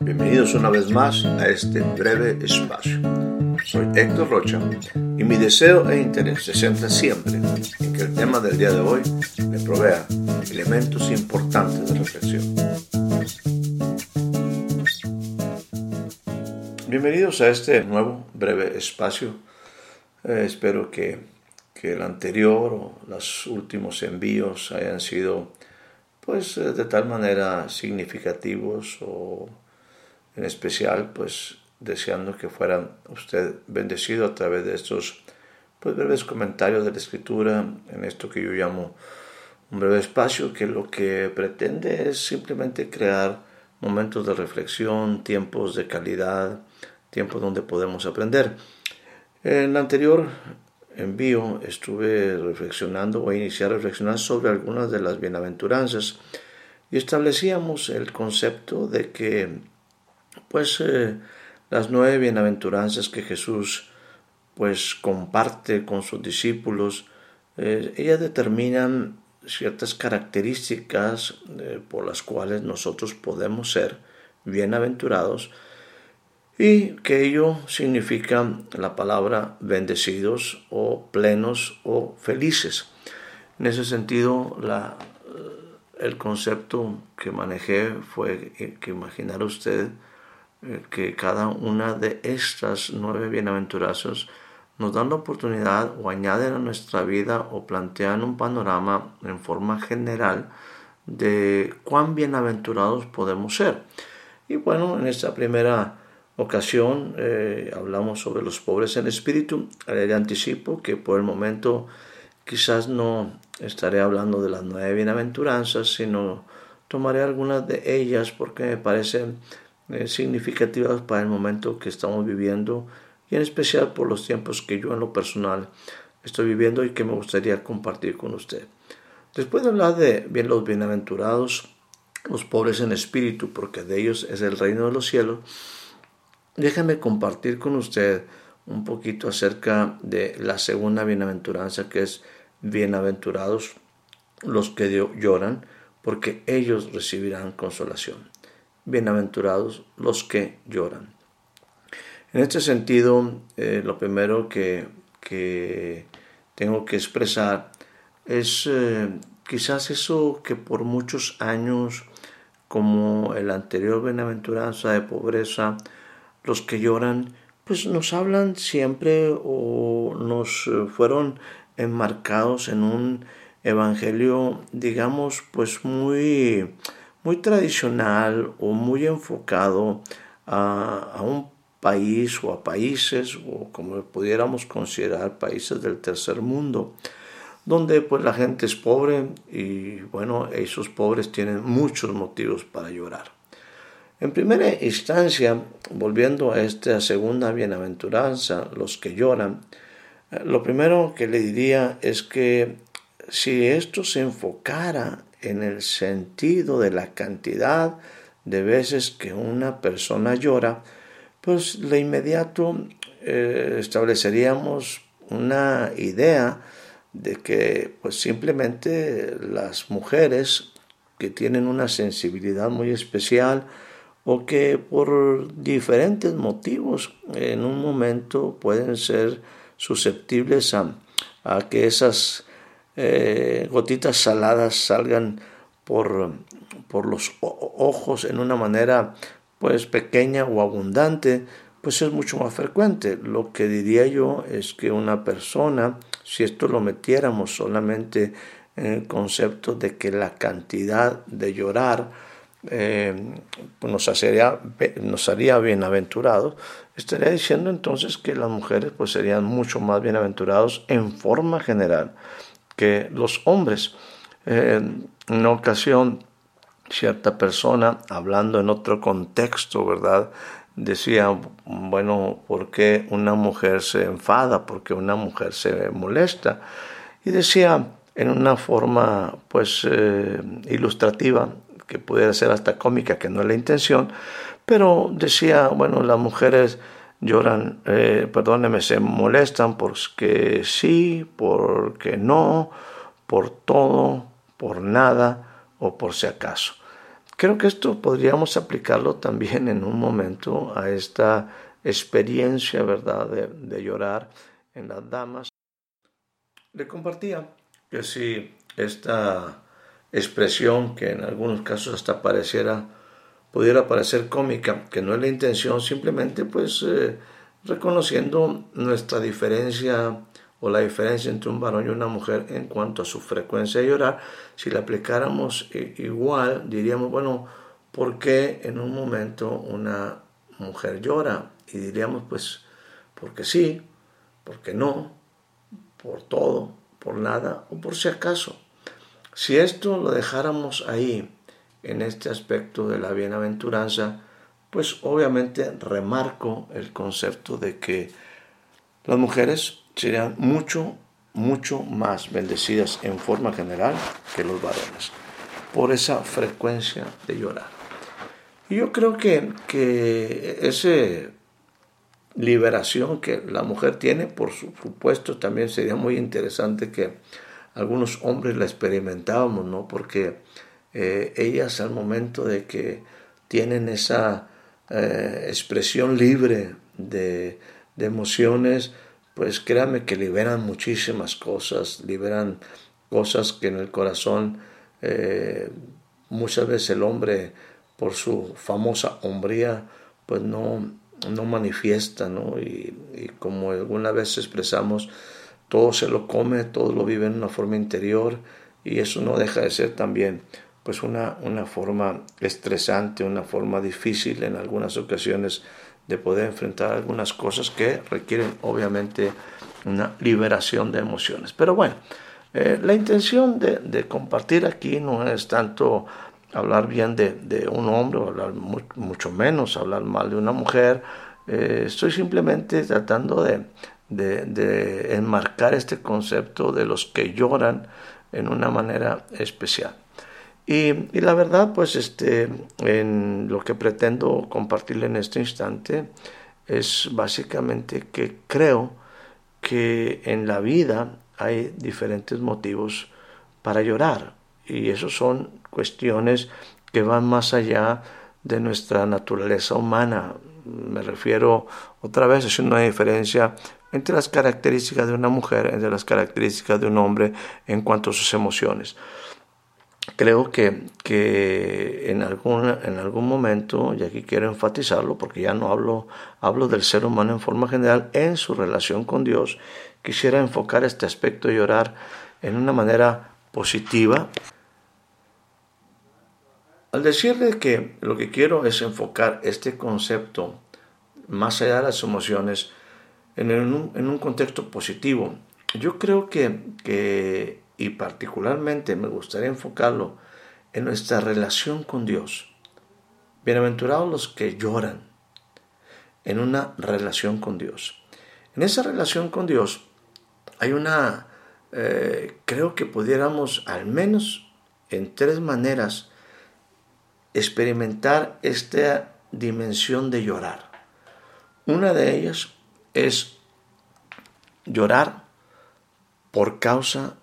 Bienvenidos una vez más a este breve espacio. Soy Héctor Rocha y mi deseo e interés se centra siempre en que el tema del día de hoy le provea elementos importantes de reflexión. Bienvenidos a este nuevo breve espacio. Eh, espero que, que, el anterior o los últimos envíos hayan sido pues eh, de tal manera significativos o en especial pues deseando que fuera usted bendecido a través de estos pues breves comentarios de la escritura en esto que yo llamo un breve espacio que lo que pretende es simplemente crear momentos de reflexión, tiempos de calidad, tiempos donde podemos aprender. En el anterior envío estuve reflexionando, voy a iniciar a reflexionar sobre algunas de las bienaventuranzas y establecíamos el concepto de que pues eh, las nueve bienaventuranzas que Jesús pues comparte con sus discípulos, eh, ellas determinan ciertas características eh, por las cuales nosotros podemos ser bienaventurados y que ello significa la palabra bendecidos o plenos o felices. En ese sentido, la, el concepto que manejé fue que imaginar usted eh, que cada una de estas nueve bienaventurazos nos dan la oportunidad o añaden a nuestra vida o plantean un panorama en forma general de cuán bienaventurados podemos ser. Y bueno, en esta primera ocasión eh, hablamos sobre los pobres en espíritu. Le anticipo que por el momento quizás no estaré hablando de las nueve bienaventuranzas, sino tomaré algunas de ellas porque me parecen eh, significativas para el momento que estamos viviendo y en especial por los tiempos que yo en lo personal estoy viviendo y que me gustaría compartir con usted. Después de hablar de bien los bienaventurados, los pobres en espíritu, porque de ellos es el reino de los cielos, déjeme compartir con usted un poquito acerca de la segunda bienaventuranza que es bienaventurados los que lloran, porque ellos recibirán consolación bienaventurados los que lloran. En este sentido, eh, lo primero que, tengo que expresar es eh, quizás eso que por muchos años, como el anterior bienaventuranza de pobreza, los que lloran, pues nos hablan siempre o nos eh, fueron enmarcados en un evangelio, digamos, pues muy muy tradicional o muy enfocado a, un país o a países o como pudiéramos considerar países del tercer mundo donde pues la gente es pobre y bueno esos pobres tienen muchos motivos para llorar. En primera instancia volviendo a esta segunda bienaventuranza los que lloran lo primero que le diría es que si esto se enfocara en el sentido de la cantidad de veces que una persona llora, pues de inmediato eh, estableceríamos una idea de que pues simplemente las mujeres que tienen una sensibilidad muy especial o que por diferentes motivos en un momento pueden ser susceptibles a, que esas eh, gotitas saladas salgan por, por los ojos en una manera pues pequeña o abundante, pues es mucho más frecuente. Lo que diría yo es que una persona, si esto lo metiéramos solamente en el concepto de que la cantidad de llorar eh, nos, haría, nos bienaventurados, estaría diciendo entonces que las mujeres pues serían mucho más bienaventurados en forma general que los hombres. en una ocasión, cierta persona, hablando en otro contexto, ¿verdad? Decía, bueno, ¿por qué una mujer se enfada? ¿Por qué una mujer se molesta? Y decía, en una forma, pues, eh, ilustrativa, que pudiera ser hasta cómica, que no es la intención, pero decía, bueno, las mujeres lloran, eh, se molestan porque sí, porque no, por todo, por nada o por si acaso. Creo que esto podríamos aplicarlo también en un momento a esta experiencia, ¿verdad?, de, llorar en las damas. Le compartía que si esta expresión, que en algunos casos hasta pareciera, pudiera parecer cómica, que no es la intención, simplemente pues eh, reconociendo nuestra diferencia o la diferencia entre un varón y una mujer en cuanto a su frecuencia de llorar, si la aplicáramos igual, diríamos, bueno, ¿por qué en un momento una mujer llora? Y diríamos, pues, porque sí, porque no, por todo, por nada o por si acaso. Si esto lo dejáramos ahí, en este aspecto de la bienaventuranza, pues obviamente remarco el concepto de que las mujeres serían mucho, mucho más bendecidas en forma general que los varones, por esa frecuencia de llorar. Y yo creo que, que esa liberación que la mujer tiene, por supuesto, también sería muy interesante que algunos hombres la experimentábamos, ¿no? Porque eh, ellas al momento de que tienen esa eh, expresión libre de, emociones, pues créanme que liberan muchísimas cosas, liberan cosas que en el corazón eh, muchas veces el hombre por su famosa hombría pues no, no manifiesta, ¿no? Y, como alguna vez expresamos, todo se lo come, todo lo vive en una forma interior y eso no deja de ser también pues una, una forma estresante, una forma difícil en algunas ocasiones de poder enfrentar algunas cosas que requieren obviamente una liberación de emociones. Pero bueno, eh, la intención de, compartir aquí no es tanto hablar bien de, un hombre o hablar mucho menos hablar mal de una mujer. Eh, estoy simplemente tratando de, de enmarcar este concepto de los que lloran en una manera especial. Y, la verdad, pues este, en lo que pretendo compartirle en este instante es básicamente que creo que en la vida hay diferentes motivos para llorar y esos son cuestiones que van más allá de nuestra naturaleza humana. Me refiero otra vez, es una diferencia entre las características de una mujer, entre las características de un hombre en cuanto a sus emociones creo que, que en, algún, en algún momento, y aquí quiero enfatizarlo porque ya no hablo, hablo del ser humano en forma general, en su relación con Dios, quisiera enfocar este aspecto de llorar en una manera positiva. Al decirle que lo que quiero es enfocar este concepto más allá de las emociones en un, contexto positivo, yo creo que, que y particularmente me gustaría enfocarlo en nuestra relación con Dios. Bienaventurados los que lloran en una relación con Dios. En esa relación con Dios hay una, eh, creo que pudiéramos al menos en tres maneras experimentar esta dimensión de llorar. Una de ellas es llorar por causa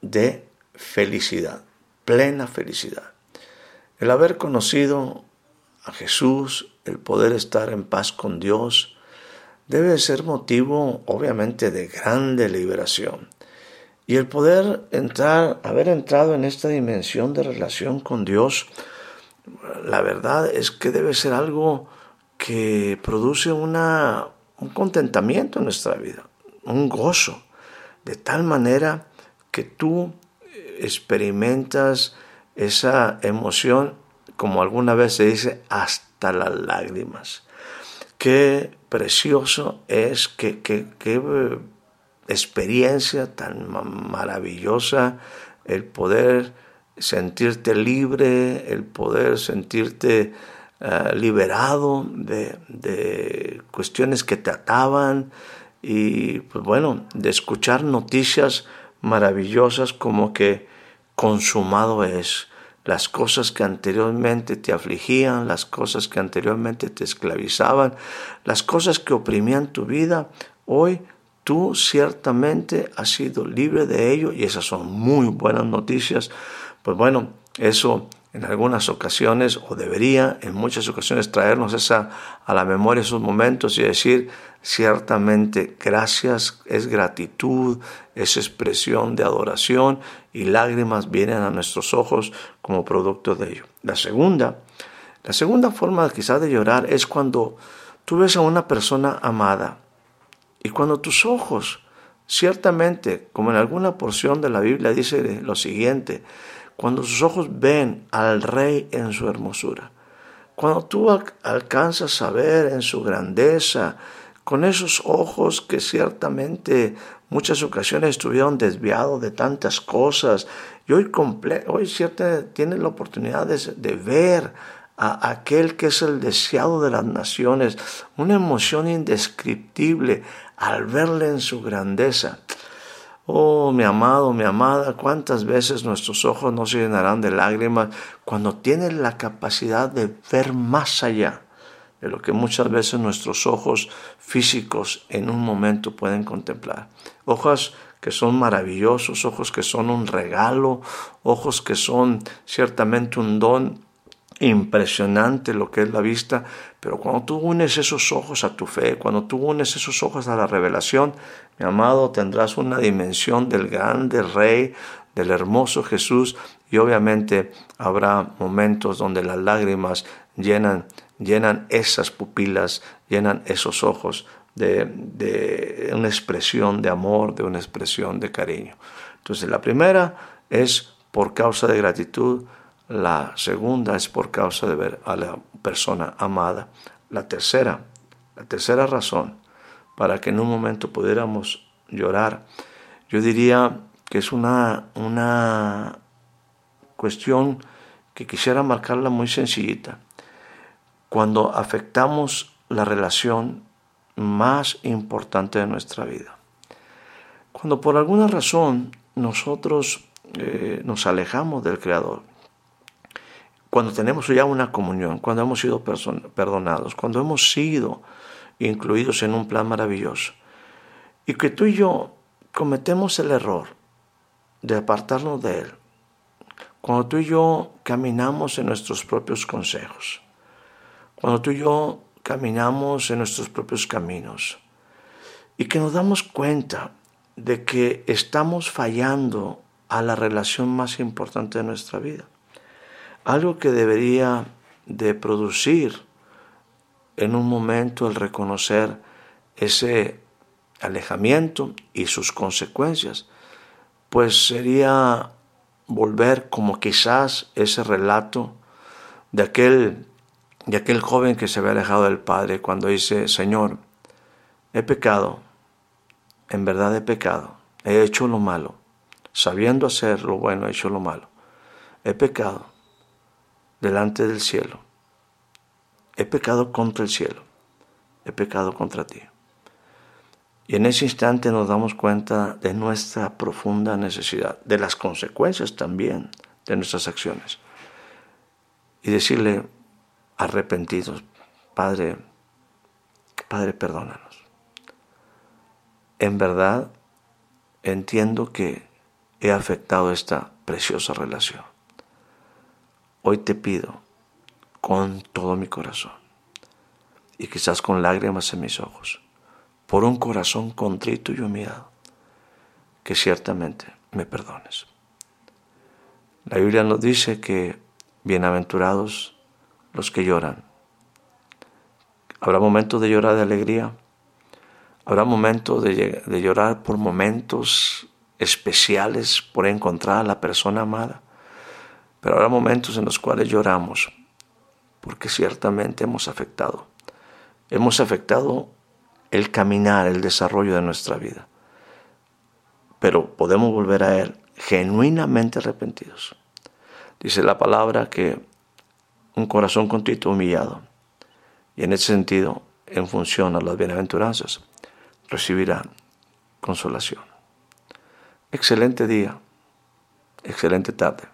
de felicidad, plena felicidad. El haber conocido a Jesús, el poder estar en paz con Dios, debe ser motivo obviamente de grande liberación. Y el poder entrar, haber entrado en esta dimensión de relación con Dios, la verdad es que debe ser algo que produce una, un contentamiento en nuestra vida, un gozo, de tal manera que tú experimentas esa emoción, como alguna vez se dice, hasta las lágrimas. Qué precioso es, qué, qué, eh, experiencia tan maravillosa el poder sentirte libre, el poder sentirte eh, liberado de, de, cuestiones que te ataban y pues bueno, de escuchar noticias maravillosas como que consumado es. Las cosas que anteriormente te afligían, las cosas que anteriormente te esclavizaban, las cosas que oprimían tu vida, hoy tú ciertamente has sido libre de ello y esas son muy buenas noticias. Pues bueno, eso en algunas ocasiones, o debería en muchas ocasiones traernos esa, a la memoria esos momentos y decir, ciertamente gracias es gratitud, es expresión de adoración y lágrimas vienen a nuestros ojos como producto de ello. La segunda, la segunda forma quizás de llorar es cuando tú ves a una persona amada y cuando tus ojos, ciertamente, como en alguna porción de la Biblia dice lo siguiente, cuando sus ojos ven al Rey en su hermosura, cuando tú alcanzas a ver en su grandeza, con esos ojos que ciertamente muchas ocasiones estuvieron desviados de tantas cosas, y hoy, hoy tienes la oportunidad de ver a aquel que es el deseado de las naciones, una emoción indescriptible al verle en su grandeza. Oh, mi amado, mi amada, cuántas veces nuestros ojos no se llenarán de lágrimas cuando tienen la capacidad de ver más allá de lo que muchas veces nuestros ojos físicos en un momento pueden contemplar. Ojos que son maravillosos, ojos que son un regalo, ojos que son ciertamente un don impresionante lo que es la vista, pero cuando tú unes esos ojos a tu fe, cuando tú unes esos ojos a la revelación, mi amado, tendrás una dimensión del grande Rey, del hermoso Jesús, y obviamente habrá momentos donde las lágrimas llenan, llenan esas pupilas, llenan esos ojos de, de una expresión de amor, de una expresión de cariño. Entonces la primera es por causa de gratitud, la segunda es por causa de ver a la persona amada. La tercera, la tercera razón para que en un momento pudiéramos llorar, yo diría que es una, una cuestión que quisiera marcarla muy sencillita. Cuando afectamos la relación más importante de nuestra vida. Cuando por alguna razón nosotros eh, nos alejamos del Creador, cuando tenemos ya una comunión, cuando hemos sido perdonados, cuando hemos sido incluidos en un plan maravilloso, y que tú y yo cometemos el error de apartarnos de Él, cuando tú y yo caminamos en nuestros propios consejos, cuando tú y yo caminamos en nuestros propios caminos, y que nos damos cuenta de que estamos fallando a la relación más importante de nuestra vida algo que debería de producir en un momento el reconocer ese alejamiento y sus consecuencias, pues sería volver como quizás ese relato de aquel, de aquel joven que se había alejado del Padre cuando dice, Señor, he pecado, en verdad he pecado, he hecho lo malo, sabiendo hacer lo bueno, he hecho lo malo, he pecado delante del cielo. He pecado contra el cielo, he pecado contra ti. Y en ese instante nos damos cuenta de nuestra profunda necesidad, de las consecuencias también de nuestras acciones. Y decirle, arrepentidos, Padre, Padre, perdónanos. En verdad, entiendo que he afectado esta preciosa relación. Hoy te pido con todo mi corazón y quizás con lágrimas en mis ojos, por un corazón contrito y humillado, que ciertamente me perdones. La Biblia nos dice que bienaventurados los que lloran. Habrá momentos de llorar de alegría, habrá momentos de, de llorar por momentos especiales, por encontrar a la persona amada. Pero habrá momentos en los cuales lloramos, porque ciertamente hemos afectado. Hemos afectado el caminar, el desarrollo de nuestra vida. Pero podemos volver a Él genuinamente arrepentidos. Dice la palabra que un corazón contrito humillado, y en ese sentido, en función a las bienaventuranzas, recibirá consolación. Excelente día, excelente tarde.